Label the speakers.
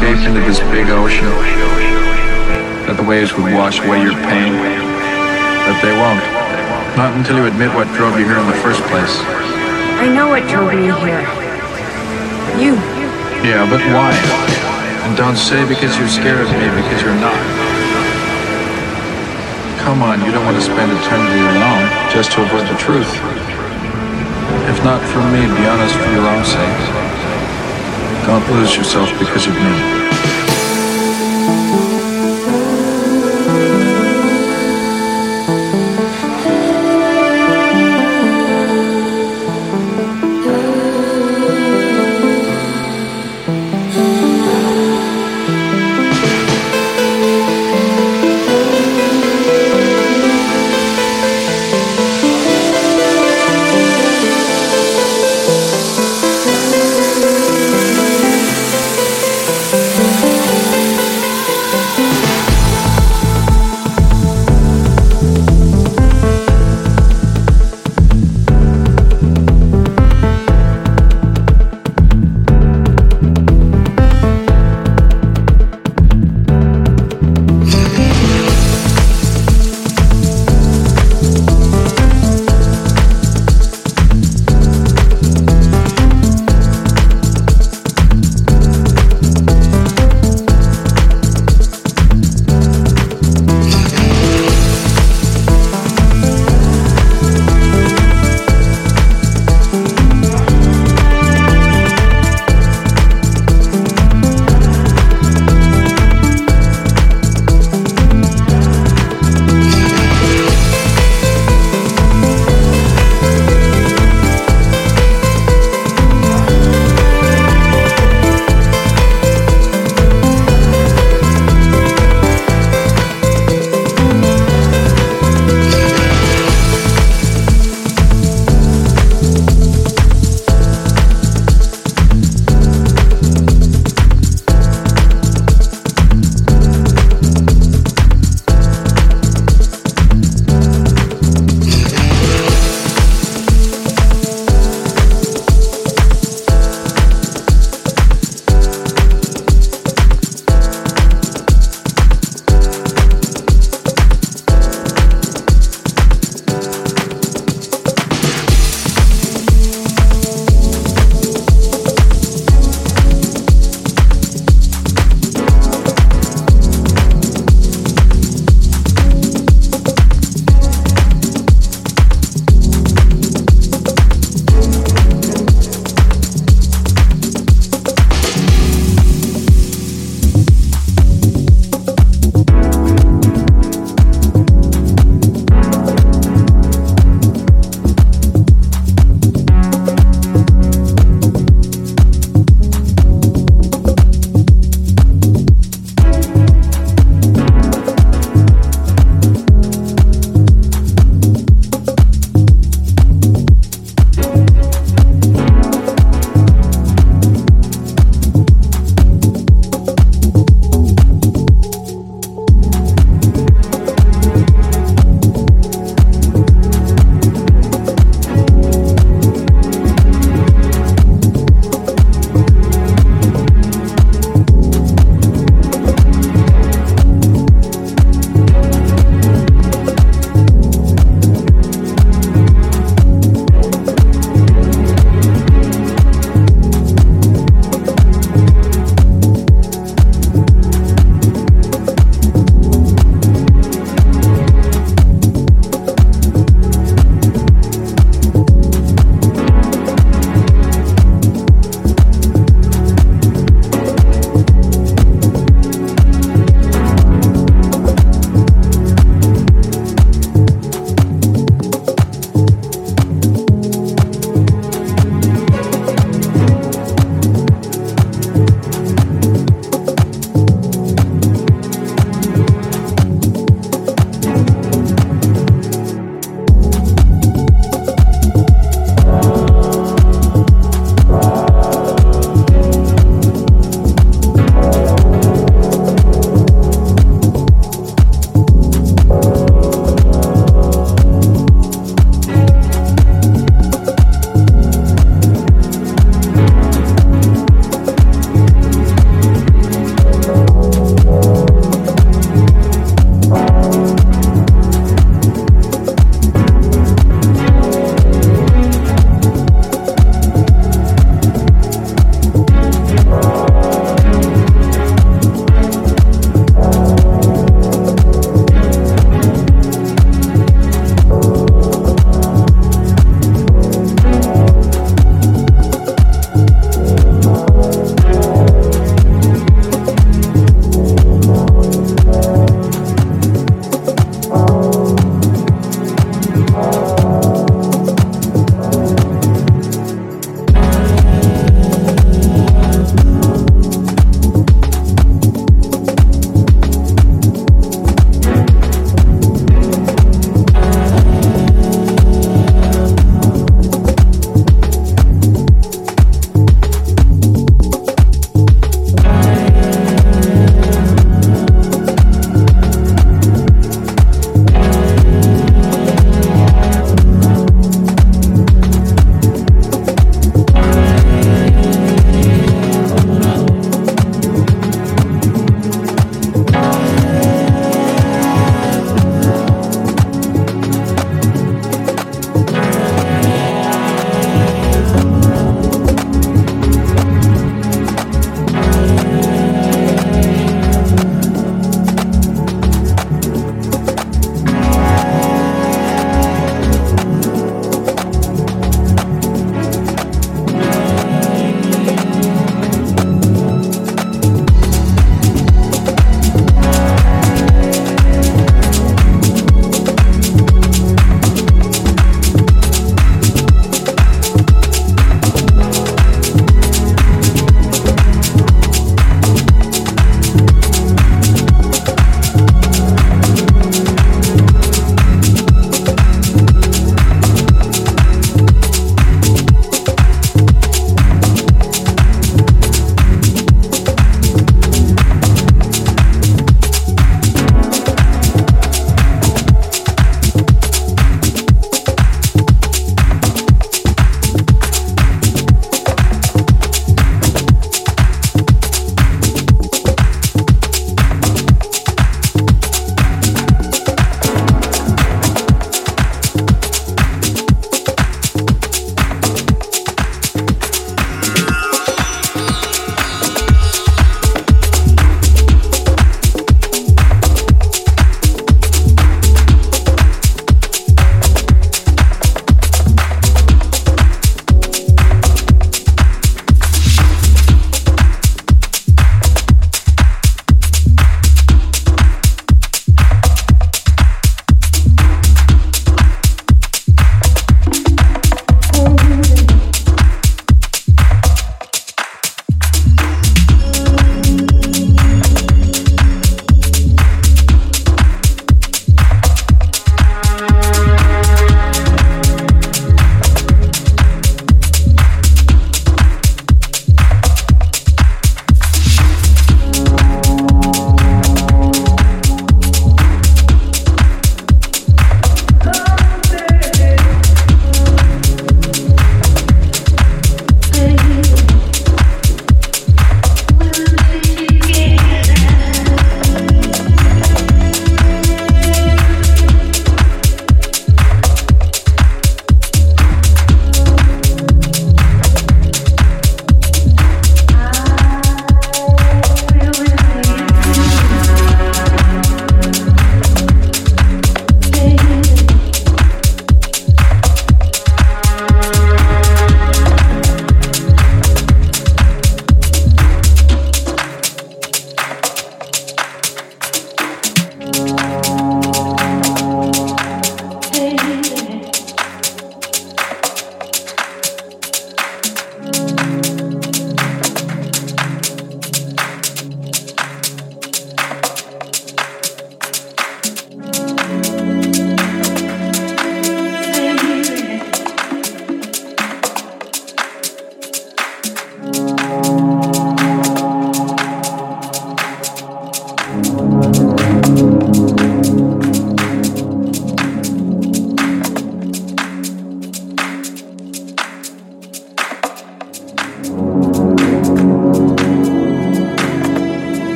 Speaker 1: thought you could escape into this big ocean? That the waves would wash away your pain? But they won't. Not until you admit what drove you here in the first place.
Speaker 2: I know what drove me here. You.
Speaker 1: Yeah, but why? And don't say because you're scared of me, because you're not. Come on, you don't want to spend eternity alone just to avoid the truth. If not for me, be honest for your own sake. Don't lose yourself because of me.